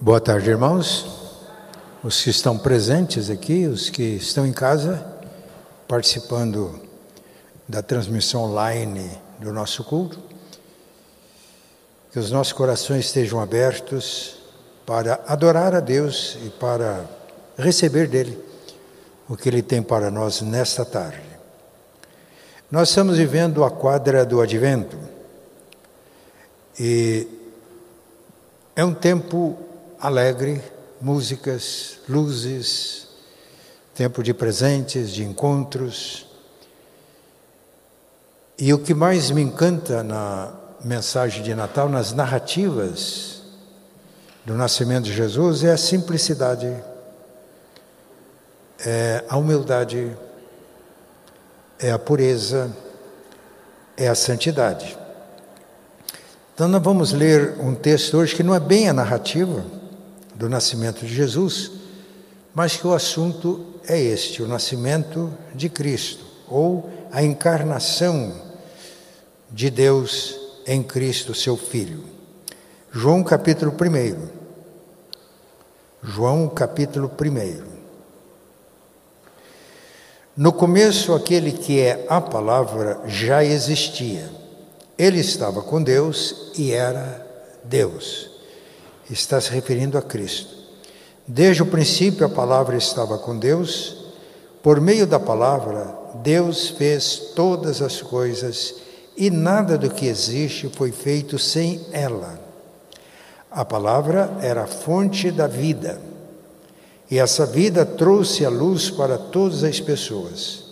Boa tarde, irmãos. Os que estão presentes aqui, os que estão em casa, participando da transmissão online do nosso culto. Que os nossos corações estejam abertos para adorar a Deus e para receber dele o que ele tem para nós nesta tarde. Nós estamos vivendo a quadra do advento e é um tempo alegre, músicas, luzes, tempo de presentes, de encontros. E o que mais me encanta na mensagem de Natal, nas narrativas do nascimento de Jesus, é a simplicidade, é a humildade, é a pureza, é a santidade. Então, nós vamos ler um texto hoje que não é bem a narrativa do nascimento de Jesus, mas que o assunto é este: o nascimento de Cristo, ou a encarnação de Deus em Cristo, seu Filho. João capítulo 1. João capítulo 1. No começo, aquele que é a palavra já existia. Ele estava com Deus e era Deus. Está se referindo a Cristo. Desde o princípio a palavra estava com Deus, por meio da palavra, Deus fez todas as coisas e nada do que existe foi feito sem ela. A palavra era a fonte da vida, e essa vida trouxe a luz para todas as pessoas.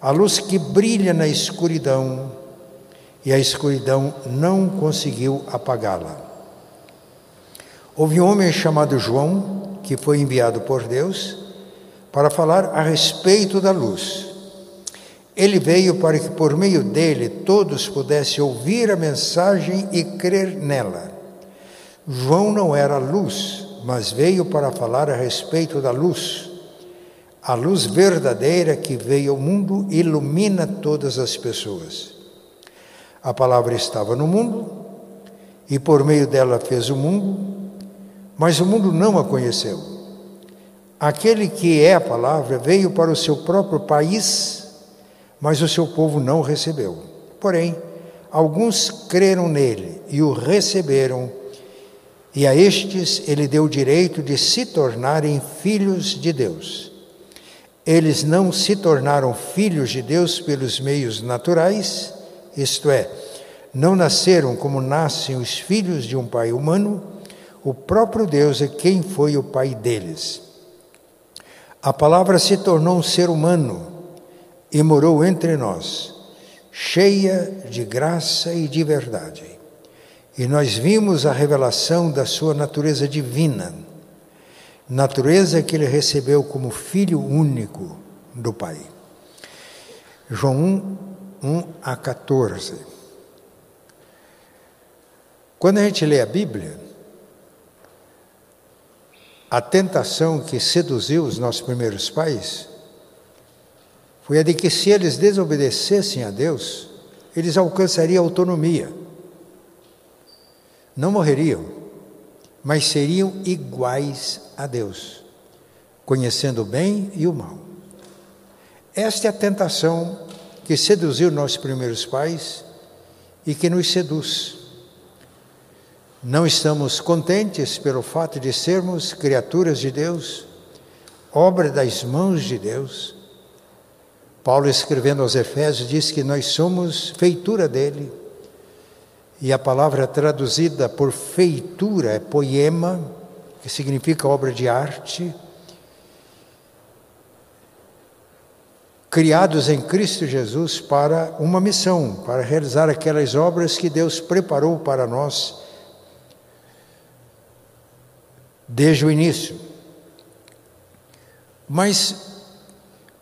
A luz que brilha na escuridão e a escuridão não conseguiu apagá-la. Houve um homem chamado João, que foi enviado por Deus para falar a respeito da luz. Ele veio para que por meio dele todos pudessem ouvir a mensagem e crer nela. João não era luz, mas veio para falar a respeito da luz. A luz verdadeira que veio ao mundo ilumina todas as pessoas. A palavra estava no mundo e por meio dela fez o mundo, mas o mundo não a conheceu. Aquele que é a palavra veio para o seu próprio país, mas o seu povo não o recebeu. Porém, alguns creram nele e o receberam, e a estes ele deu o direito de se tornarem filhos de Deus. Eles não se tornaram filhos de Deus pelos meios naturais, isto é, não nasceram como nascem os filhos de um pai humano, o próprio Deus é quem foi o pai deles. A palavra se tornou um ser humano e morou entre nós, cheia de graça e de verdade. E nós vimos a revelação da sua natureza divina, natureza que ele recebeu como filho único do Pai. João 1, 1 a 14. Quando a gente lê a Bíblia, a tentação que seduziu os nossos primeiros pais foi a de que se eles desobedecessem a Deus, eles alcançariam autonomia. Não morreriam, mas seriam iguais a Deus, conhecendo o bem e o mal. Esta é a tentação que seduziu nossos primeiros pais e que nos seduz. Não estamos contentes pelo fato de sermos criaturas de Deus, obra das mãos de Deus. Paulo, escrevendo aos Efésios, diz que nós somos feitura dele. E a palavra traduzida por feitura é poema, que significa obra de arte. criados em Cristo Jesus para uma missão, para realizar aquelas obras que Deus preparou para nós desde o início. Mas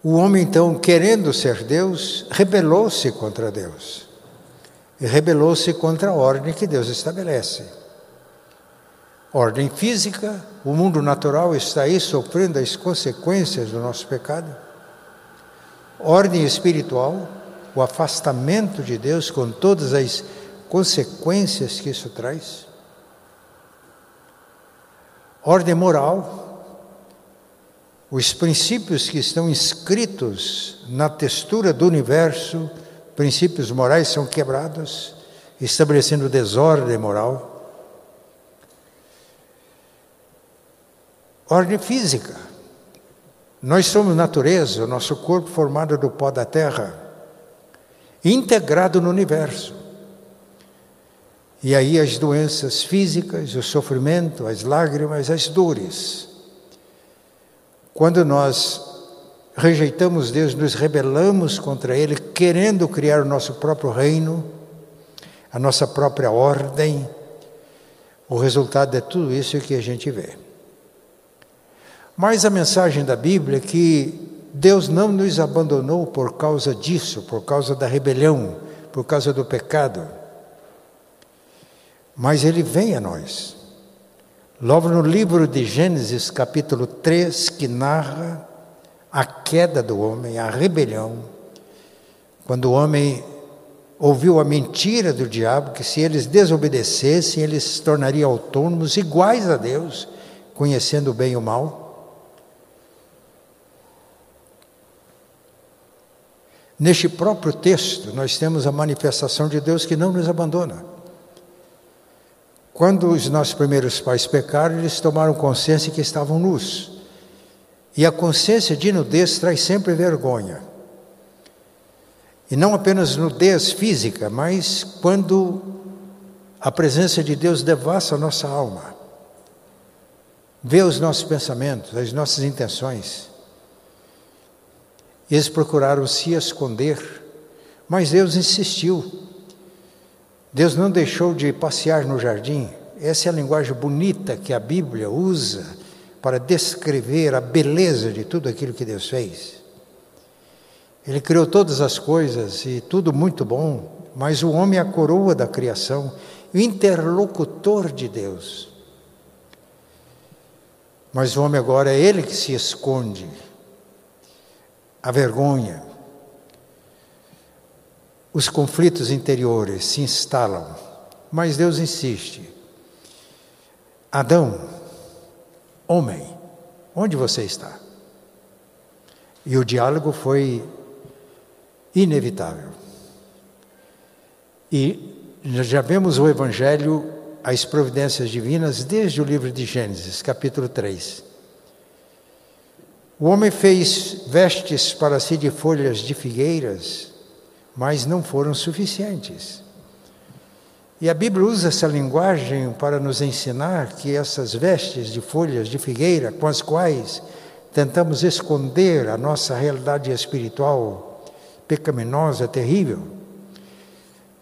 o homem, então, querendo ser Deus, rebelou-se contra Deus. E rebelou-se contra a ordem que Deus estabelece. Ordem física, o mundo natural está aí sofrendo as consequências do nosso pecado ordem espiritual, o afastamento de Deus com todas as consequências que isso traz. Ordem moral, os princípios que estão inscritos na textura do universo, princípios morais são quebrados, estabelecendo desordem moral. Ordem física. Nós somos natureza, o nosso corpo formado do pó da terra, integrado no universo. E aí as doenças físicas, o sofrimento, as lágrimas, as dores. Quando nós rejeitamos Deus, nos rebelamos contra Ele, querendo criar o nosso próprio reino, a nossa própria ordem, o resultado é tudo isso que a gente vê. Mas a mensagem da Bíblia é que Deus não nos abandonou por causa disso, por causa da rebelião, por causa do pecado mas ele vem a nós. Logo no livro de Gênesis, capítulo 3, que narra a queda do homem, a rebelião, quando o homem ouviu a mentira do diabo, que se eles desobedecessem, eles se tornariam autônomos, iguais a Deus, conhecendo o bem e o mal. Neste próprio texto, nós temos a manifestação de Deus que não nos abandona. Quando os nossos primeiros pais pecaram, eles tomaram consciência que estavam nus. E a consciência de nudez traz sempre vergonha. E não apenas nudez física, mas quando a presença de Deus devassa a nossa alma, vê os nossos pensamentos, as nossas intenções. Eles procuraram se esconder, mas Deus insistiu. Deus não deixou de passear no jardim. Essa é a linguagem bonita que a Bíblia usa para descrever a beleza de tudo aquilo que Deus fez. Ele criou todas as coisas e tudo muito bom, mas o homem é a coroa da criação, o interlocutor de Deus. Mas o homem agora é ele que se esconde, a vergonha, os conflitos interiores se instalam, mas Deus insiste. Adão, homem, onde você está? E o diálogo foi inevitável. E já vemos o Evangelho, as providências divinas, desde o livro de Gênesis, capítulo 3. O homem fez vestes para si de folhas de figueiras, mas não foram suficientes. E a Bíblia usa essa linguagem para nos ensinar que essas vestes de folhas de figueira, com as quais tentamos esconder a nossa realidade espiritual pecaminosa, terrível,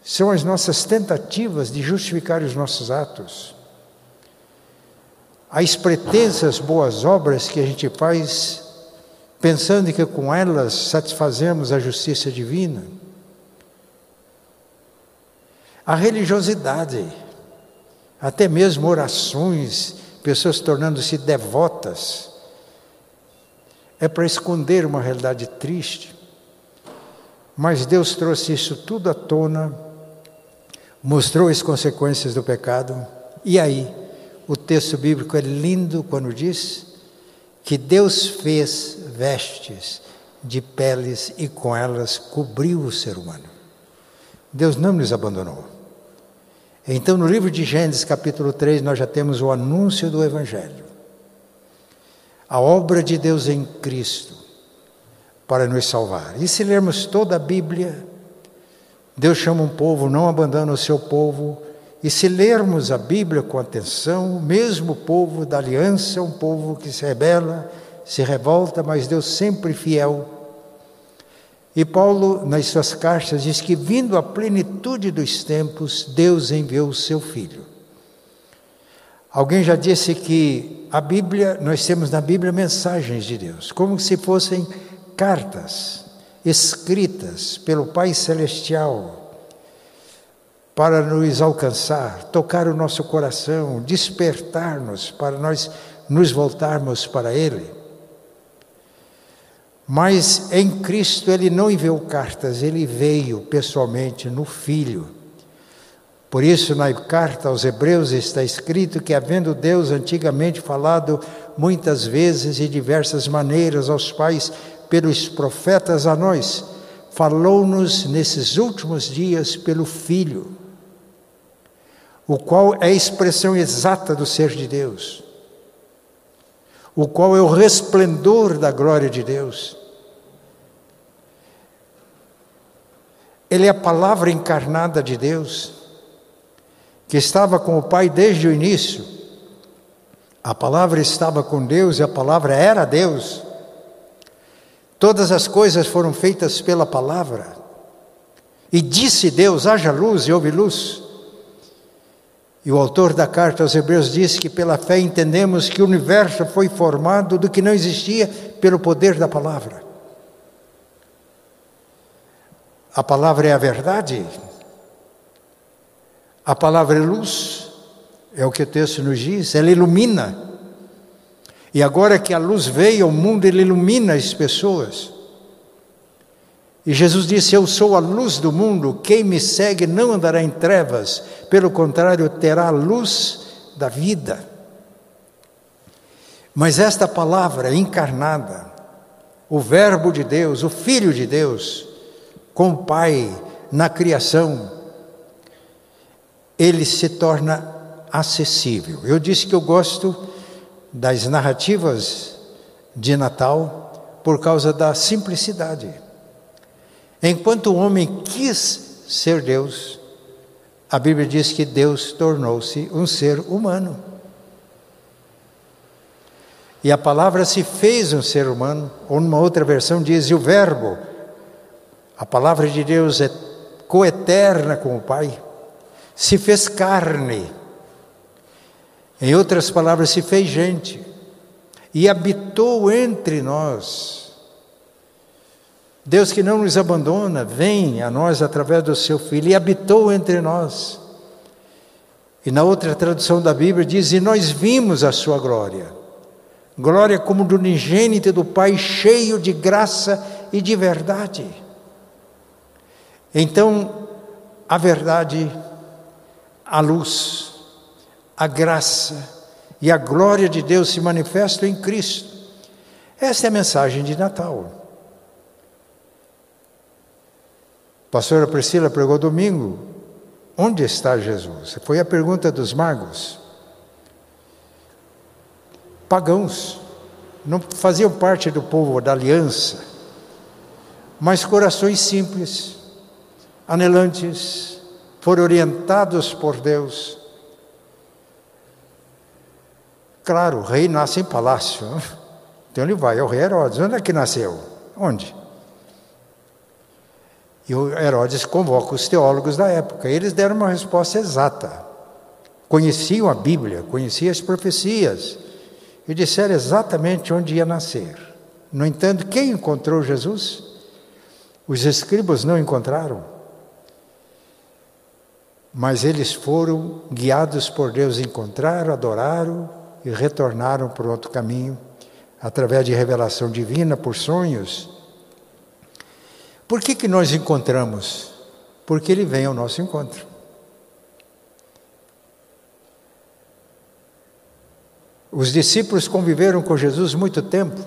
são as nossas tentativas de justificar os nossos atos. As pretensas boas obras que a gente faz pensando que com elas satisfazemos a justiça divina a religiosidade, até mesmo orações, pessoas tornando-se devotas, é para esconder uma realidade triste. Mas Deus trouxe isso tudo à tona, mostrou as consequências do pecado, e aí o texto bíblico é lindo quando diz que Deus fez vestes de peles e com elas cobriu o ser humano. Deus não nos abandonou. Então, no livro de Gênesis, capítulo 3, nós já temos o anúncio do Evangelho. A obra de Deus em Cristo para nos salvar. E se lermos toda a Bíblia, Deus chama um povo, não abandona o seu povo. E se lermos a Bíblia com atenção, o mesmo povo da aliança, um povo que se rebela, se revolta, mas Deus sempre fiel e Paulo, nas suas cartas, diz que, vindo à plenitude dos tempos, Deus enviou o seu Filho. Alguém já disse que a Bíblia, nós temos na Bíblia mensagens de Deus, como se fossem cartas escritas pelo Pai Celestial para nos alcançar, tocar o nosso coração, despertar-nos para nós nos voltarmos para Ele. Mas em Cristo ele não enviou cartas, ele veio pessoalmente no Filho. Por isso, na carta aos Hebreus está escrito que, havendo Deus antigamente falado muitas vezes e diversas maneiras aos pais pelos profetas a nós, falou-nos nesses últimos dias pelo Filho, o qual é a expressão exata do ser de Deus, o qual é o resplendor da glória de Deus. Ele é a palavra encarnada de Deus, que estava com o Pai desde o início. A palavra estava com Deus e a palavra era Deus. Todas as coisas foram feitas pela palavra. E disse Deus: haja luz e houve luz. E o autor da carta aos Hebreus disse que pela fé entendemos que o universo foi formado do que não existia pelo poder da palavra. A palavra é a verdade. A palavra é luz. É o que o texto nos diz. Ela ilumina. E agora que a luz veio ao mundo, ele ilumina as pessoas. E Jesus disse: Eu sou a luz do mundo, quem me segue não andará em trevas, pelo contrário, terá a luz da vida. Mas esta palavra encarnada, o Verbo de Deus, o Filho de Deus, com o Pai na criação, ele se torna acessível. Eu disse que eu gosto das narrativas de Natal por causa da simplicidade. Enquanto o homem quis ser Deus, a Bíblia diz que Deus tornou-se um ser humano. E a palavra se fez um ser humano, ou numa outra versão diz, e o Verbo a palavra de Deus é coeterna com o Pai, se fez carne. Em outras palavras, se fez gente e habitou entre nós. Deus que não nos abandona, vem a nós através do seu Filho e habitou entre nós. E na outra tradução da Bíblia diz: E nós vimos a sua glória. Glória como do unigênito do Pai, cheio de graça e de verdade. Então, a verdade, a luz, a graça e a glória de Deus se manifestam em Cristo. Esta é a mensagem de Natal. A pastora Priscila pregou domingo. Onde está Jesus? Foi a pergunta dos magos. Pagãos, não faziam parte do povo da aliança, mas corações simples, anelantes, foram orientados por Deus. Claro, o rei nasce em palácio. Então ele vai ao rei Herodes. Onde é que nasceu? Onde? E o Herodes convoca os teólogos da época. Eles deram uma resposta exata. Conheciam a Bíblia, conheciam as profecias e disseram exatamente onde ia nascer. No entanto, quem encontrou Jesus? Os escribas não encontraram. Mas eles foram guiados por Deus, encontraram, adoraram e retornaram para outro caminho, através de revelação divina, por sonhos. Por que, que nós encontramos? Porque ele vem ao nosso encontro. Os discípulos conviveram com Jesus muito tempo.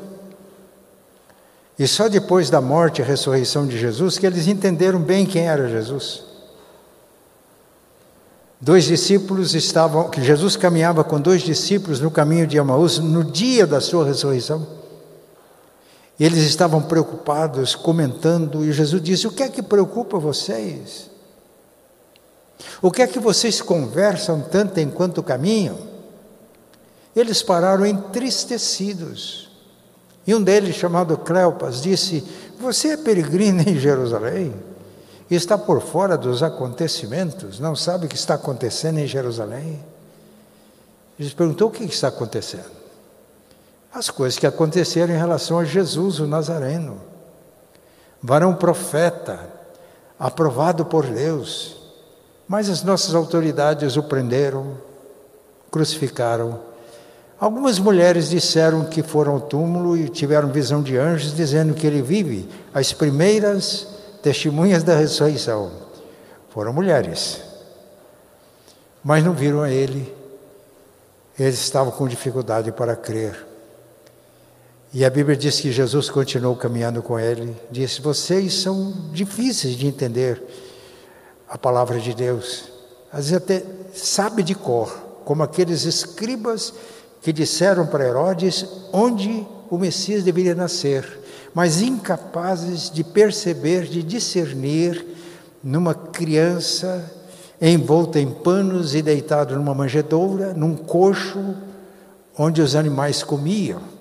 E só depois da morte e ressurreição de Jesus que eles entenderam bem quem era Jesus. Dois discípulos estavam, que Jesus caminhava com dois discípulos no caminho de Amaús no dia da sua ressurreição. E eles estavam preocupados, comentando, e Jesus disse: O que é que preocupa vocês? O que é que vocês conversam tanto enquanto caminham? Eles pararam entristecidos. E um deles, chamado Cleopas, disse: Você é peregrino em Jerusalém? está por fora dos acontecimentos, não sabe o que está acontecendo em Jerusalém. Jesus perguntou o que está acontecendo. As coisas que aconteceram em relação a Jesus, o Nazareno, varão profeta, aprovado por Deus, mas as nossas autoridades o prenderam, crucificaram. Algumas mulheres disseram que foram ao túmulo e tiveram visão de anjos dizendo que ele vive. As primeiras testemunhas da ressurreição foram mulheres. mas não viram a ele. Eles estavam com dificuldade para crer. E a Bíblia diz que Jesus continuou caminhando com ele, disse: Vocês são difíceis de entender a palavra de Deus. Às vezes até sabe de cor, como aqueles escribas que disseram para Herodes onde o Messias deveria nascer, mas incapazes de perceber, de discernir numa criança envolta em panos e deitado numa manjedoura, num coxo onde os animais comiam.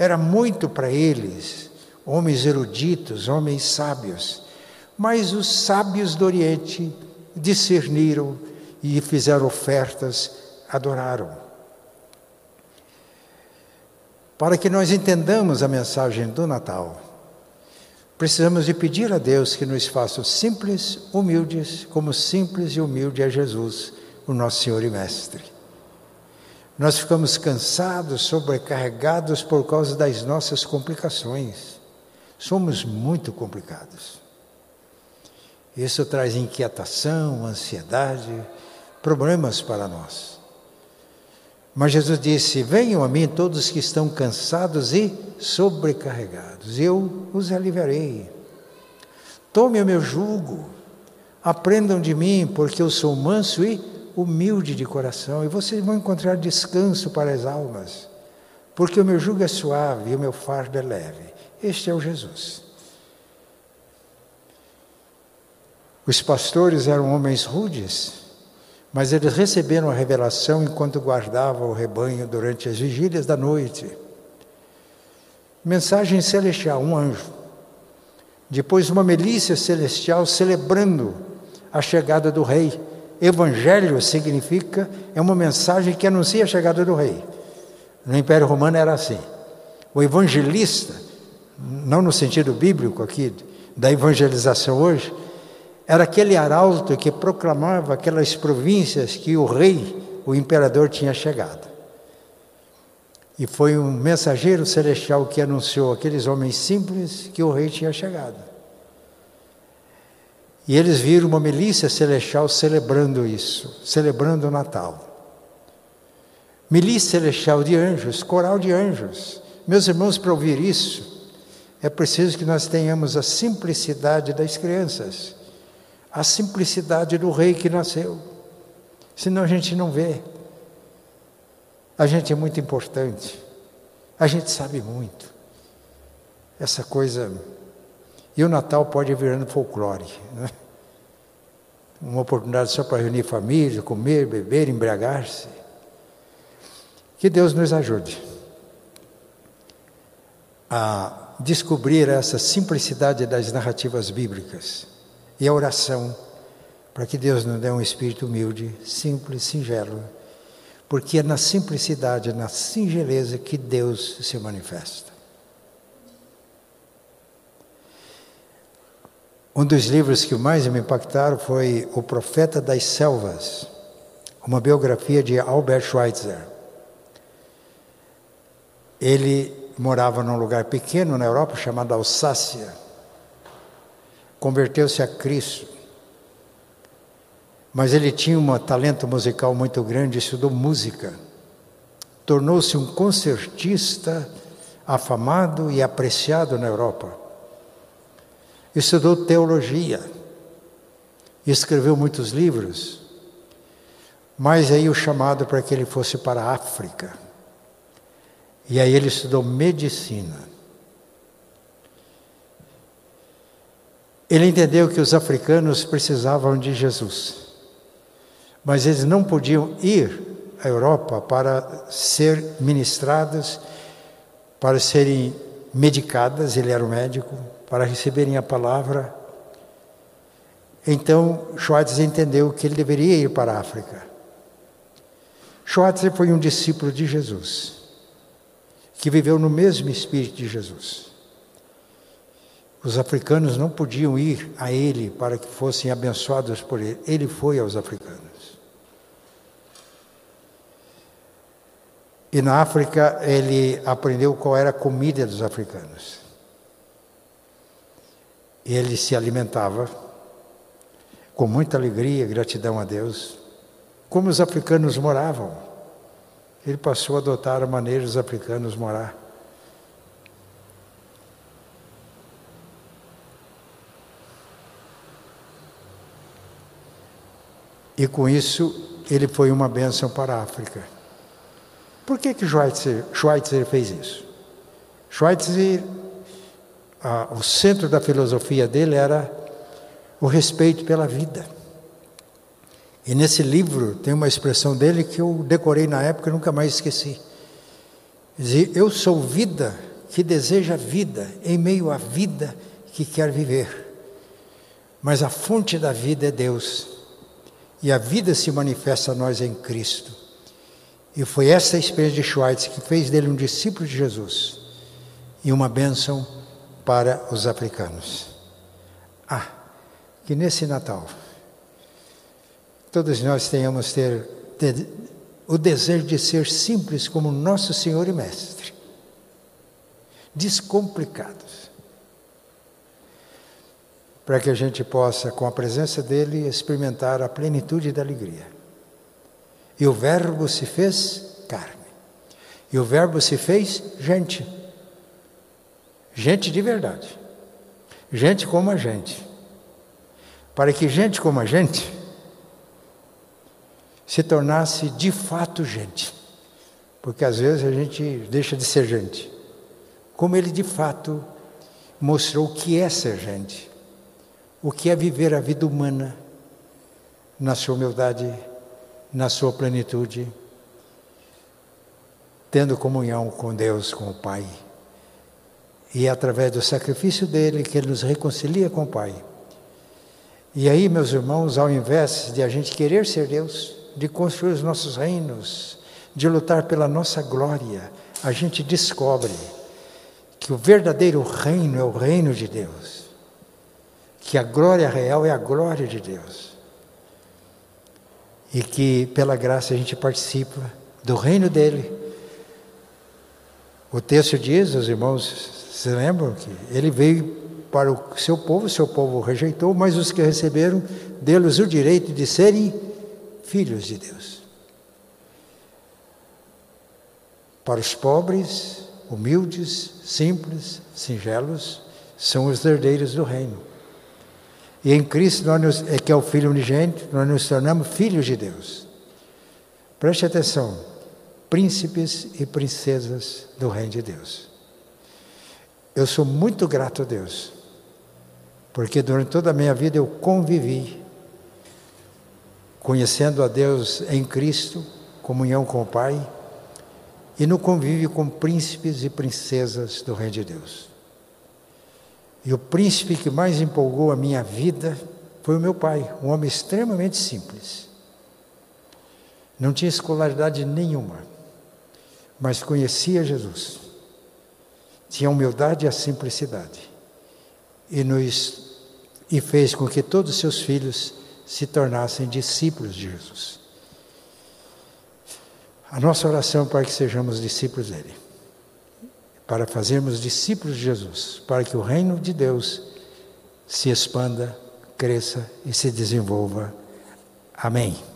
Era muito para eles, homens eruditos, homens sábios. Mas os sábios do Oriente discerniram e fizeram ofertas, adoraram. Para que nós entendamos a mensagem do Natal, precisamos de pedir a Deus que nos faça simples, humildes, como simples e humilde é Jesus, o nosso Senhor e Mestre. Nós ficamos cansados, sobrecarregados por causa das nossas complicações. Somos muito complicados. Isso traz inquietação, ansiedade, problemas para nós. Mas Jesus disse: Venham a mim todos que estão cansados e sobrecarregados, eu os aliviarei. Tome o meu jugo, aprendam de mim, porque eu sou manso e humilde de coração, e vocês vão encontrar descanso para as almas, porque o meu jugo é suave e o meu fardo é leve. Este é o Jesus. Os pastores eram homens rudes, mas eles receberam a revelação enquanto guardavam o rebanho durante as vigílias da noite. Mensagem celestial, um anjo. Depois, uma milícia celestial celebrando a chegada do rei. Evangelho significa, é uma mensagem que anuncia a chegada do rei. No Império Romano era assim. O evangelista, não no sentido bíblico aqui, da evangelização hoje, era aquele arauto que proclamava aquelas províncias que o rei, o imperador, tinha chegado. E foi um mensageiro celestial que anunciou aqueles homens simples que o rei tinha chegado. E eles viram uma milícia celestial celebrando isso, celebrando o Natal. Milícia celestial de anjos, coral de anjos. Meus irmãos, para ouvir isso, é preciso que nós tenhamos a simplicidade das crianças, a simplicidade do rei que nasceu. Senão a gente não vê. A gente é muito importante. A gente sabe muito. Essa coisa. E o Natal pode ir virando folclore. Né? uma oportunidade só para reunir família, comer, beber, embriagar-se. Que Deus nos ajude a descobrir essa simplicidade das narrativas bíblicas e a oração para que Deus nos dê um espírito humilde, simples, singelo, porque é na simplicidade, na singeleza que Deus se manifesta. Um dos livros que mais me impactaram foi O Profeta das Selvas, uma biografia de Albert Schweitzer. Ele morava num lugar pequeno na Europa chamado Alsácia. Converteu-se a Cristo. Mas ele tinha um talento musical muito grande, estudou música. Tornou-se um concertista afamado e apreciado na Europa estudou teologia, escreveu muitos livros, mas aí o chamado para que ele fosse para a África. E aí ele estudou medicina. Ele entendeu que os africanos precisavam de Jesus, mas eles não podiam ir à Europa para ser ministrados, para serem medicadas, ele era o médico, para receberem a palavra. Então, Schweitzer entendeu que ele deveria ir para a África. Schweitzer foi um discípulo de Jesus, que viveu no mesmo espírito de Jesus. Os africanos não podiam ir a ele para que fossem abençoados por ele. Ele foi aos africanos. E na África ele aprendeu qual era a comida dos africanos. Ele se alimentava com muita alegria, gratidão a Deus, como os africanos moravam. Ele passou a adotar a maneira dos africanos morar. E com isso, ele foi uma bênção para a África. Por que que Schweitzer, Schweitzer fez isso? Schweitzer, ah, o centro da filosofia dele era o respeito pela vida. E nesse livro tem uma expressão dele que eu decorei na época e nunca mais esqueci. Dizia, eu sou vida que deseja vida em meio à vida que quer viver. Mas a fonte da vida é Deus. E a vida se manifesta a nós em Cristo. E foi essa experiência de Schweitz que fez dele um discípulo de Jesus e uma bênção para os africanos. Ah, que nesse Natal todos nós tenhamos ter, ter o desejo de ser simples como nosso Senhor e Mestre, descomplicados, para que a gente possa, com a presença dele, experimentar a plenitude da alegria. E o Verbo se fez carne, e o Verbo se fez gente, gente de verdade, gente como a gente, para que gente como a gente se tornasse de fato gente. Porque às vezes a gente deixa de ser gente. Como ele de fato mostrou o que é ser gente, o que é viver a vida humana na sua humildade, na sua plenitude, tendo comunhão com Deus, com o Pai. E é através do sacrifício dele que ele nos reconcilia com o Pai. E aí, meus irmãos, ao invés de a gente querer ser Deus, de construir os nossos reinos, de lutar pela nossa glória, a gente descobre que o verdadeiro reino é o reino de Deus, que a glória real é a glória de Deus, e que pela graça a gente participa do reino dele. O texto diz, os irmãos se lembram que ele veio para o seu povo, seu povo o rejeitou, mas os que receberam, deles o direito de serem filhos de Deus. Para os pobres, humildes, simples, singelos, são os herdeiros do reino. E em Cristo, nós nos, é que é o Filho unigênito, nós nos tornamos filhos de Deus. Preste atenção, príncipes e princesas do reino de Deus. Eu sou muito grato a Deus, porque durante toda a minha vida eu convivi conhecendo a Deus em Cristo, comunhão com o Pai, e no convívio com príncipes e princesas do Reino de Deus. E o príncipe que mais empolgou a minha vida foi o meu pai, um homem extremamente simples. Não tinha escolaridade nenhuma, mas conhecia Jesus. Tinha a humildade e a simplicidade. E, nos, e fez com que todos os seus filhos se tornassem discípulos de Jesus. A nossa oração é para que sejamos discípulos dele, para fazermos discípulos de Jesus, para que o reino de Deus se expanda, cresça e se desenvolva. Amém.